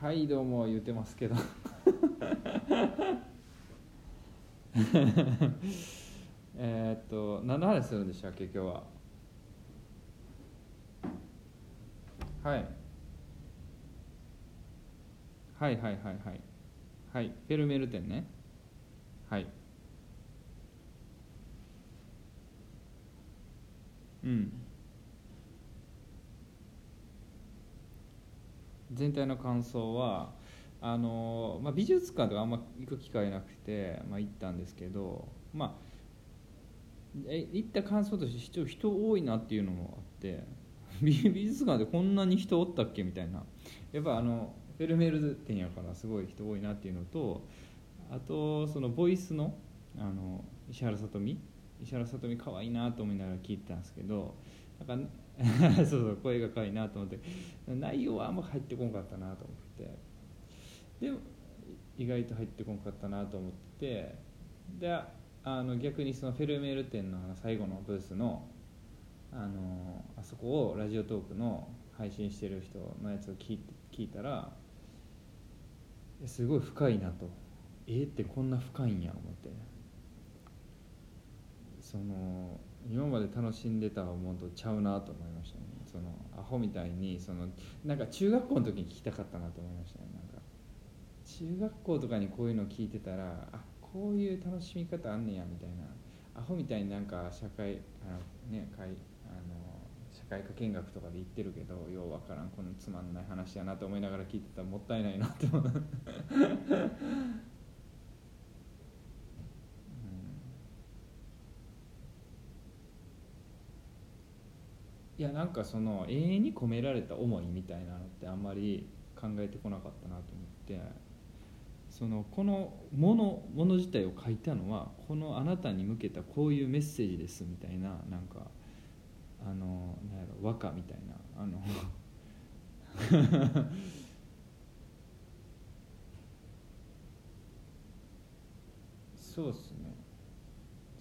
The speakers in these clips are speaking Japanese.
はいどうも言うてますけど。えっと何の話するんでしたっけ今日は？はい。はいはいはいはい。はい。フェルメール店ね。はい。うん。全体の感想はあの、まあ、美術館とかあんま行く機会なくて、まあ、行ったんですけどまあえ行った感想として人人多いなっていうのもあって 美美術館でこんなに人おったっけ？みたいな。やっぱあのフェルメール店やからすごい人多いなっていうのとあとそのボイスのあの石原さとみ？石原さとみ可愛いなと思いながら聞いてたんですけどなんか そうそう声が可愛いなと思って。内容はあんま入ってこんかったなと思って。で意外と入ってこんかったなと思って。であの逆にそのフェルメール店の最後のブースのあのあそこをラジオトークの配信してる人のやつを聞い聞いたらすごい深いなと。えー、ってこんな深いんや思って。その今まで楽しんでたものとちゃうなと思いましたね。そのアホみたいにそのなんか中学校の時に聞きたかったなと思いましたね。なんか中学校とかにこういうの聞いてたらあこういう楽しみ方あんねやみたいなアホみたいになんか社会あのね会あの社会科見学とかで言ってるけどようわからんこのつまんない話やなと思いながら聞いてたらもったいないなって思う。いやなんかその永遠に込められた思いみたいなのってあんまり考えてこなかったなと思ってそのこのものもの自体を書いたのはこのあなたに向けたこういうメッセージですみたいななんかあのなんやろ和歌みたいなあの そうっすね。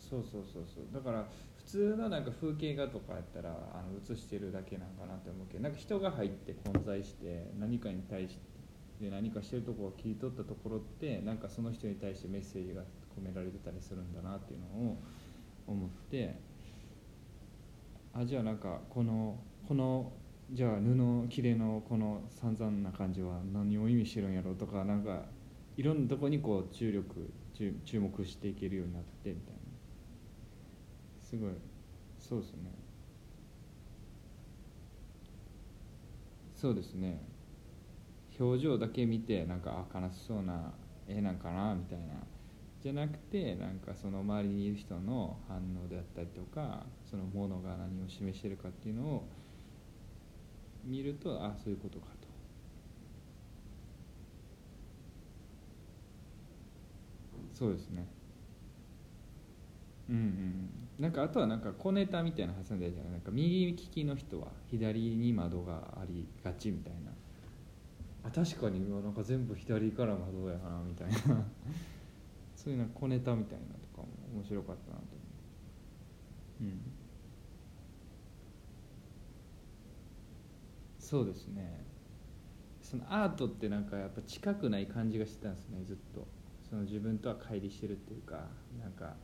そうそうそうそうだから普通のなんか風景画とかやったらあの写してるだけなんかなって思うけどなんか人が入って混在して何かに対して何かしてるところを切り取ったところってなんかその人に対してメッセージが込められてたりするんだなっていうのを思ってあじゃあなんかこのこのじゃあ布切れのこの散々な感じは何を意味してるんやろうとかなんかいろんなとこにこう注力注目していけるようになってみたいな。すごい。そうですね。そうですね。表情だけ見てなんかあ悲しそうな絵なんかなみたいな。じゃなくてなんかその周りにいる人の反応であったりとかそのものが何を示してるかっていうのを見るとあそういうことかと。そうですね。うんうんなんかあとはなんか小ネタみたいな挟んでるじゃない？なんか右利きの人は左に窓がありがちみたいな。あ確かに。なんか全部左から窓やなみたいな。そういうな小ネタみたいなとかも面白かったなと思う。うん。そうですね。そのアートってなんかやっぱ近くない感じがしてたんですねずっと。その自分とは乖離してるっていうかなんか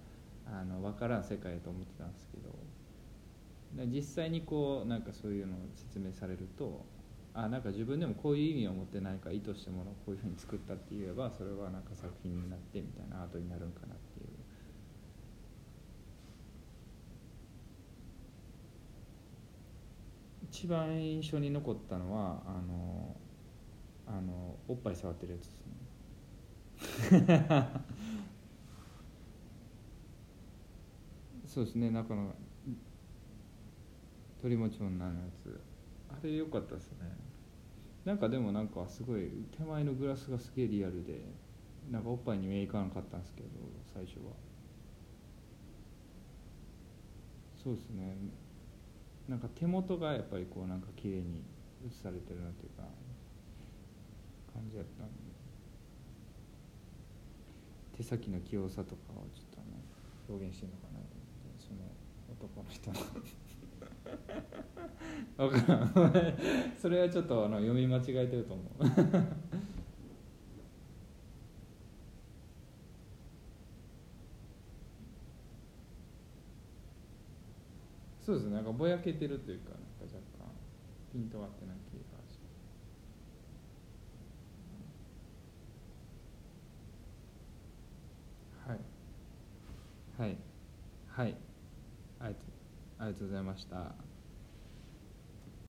あの分からん世界と思ってたんですけど実際にこうなんかそういうのを説明されるとあなんか自分でもこういう意味を持ってないか意図したものをこういうふうに作ったって言えばそれはなんか作品になってみたいなアートになるんかなっていう。一番印象に残ったのはあのあのおっぱい触ってるやつですね。そうですね中の鳥もち女のやつ。あれ良かったですね。なんかでもなんかすごい手前のグラスがすげえリアルでなんかおっぱいに目いかなかったんですけど最初は。そうですね。なんか手元がやっぱりこうなんか綺麗に写されてるなっていうか感じやったんで。手先の器用さとかをちょっとね表現してるのかなと男の人。の分からんそれはちょっとあの読み間違えてると思う。そうですね。なんかぼやけてるというかなんか若干ピントが合ってない気がします。はい。はい。はい。ありがとうございました。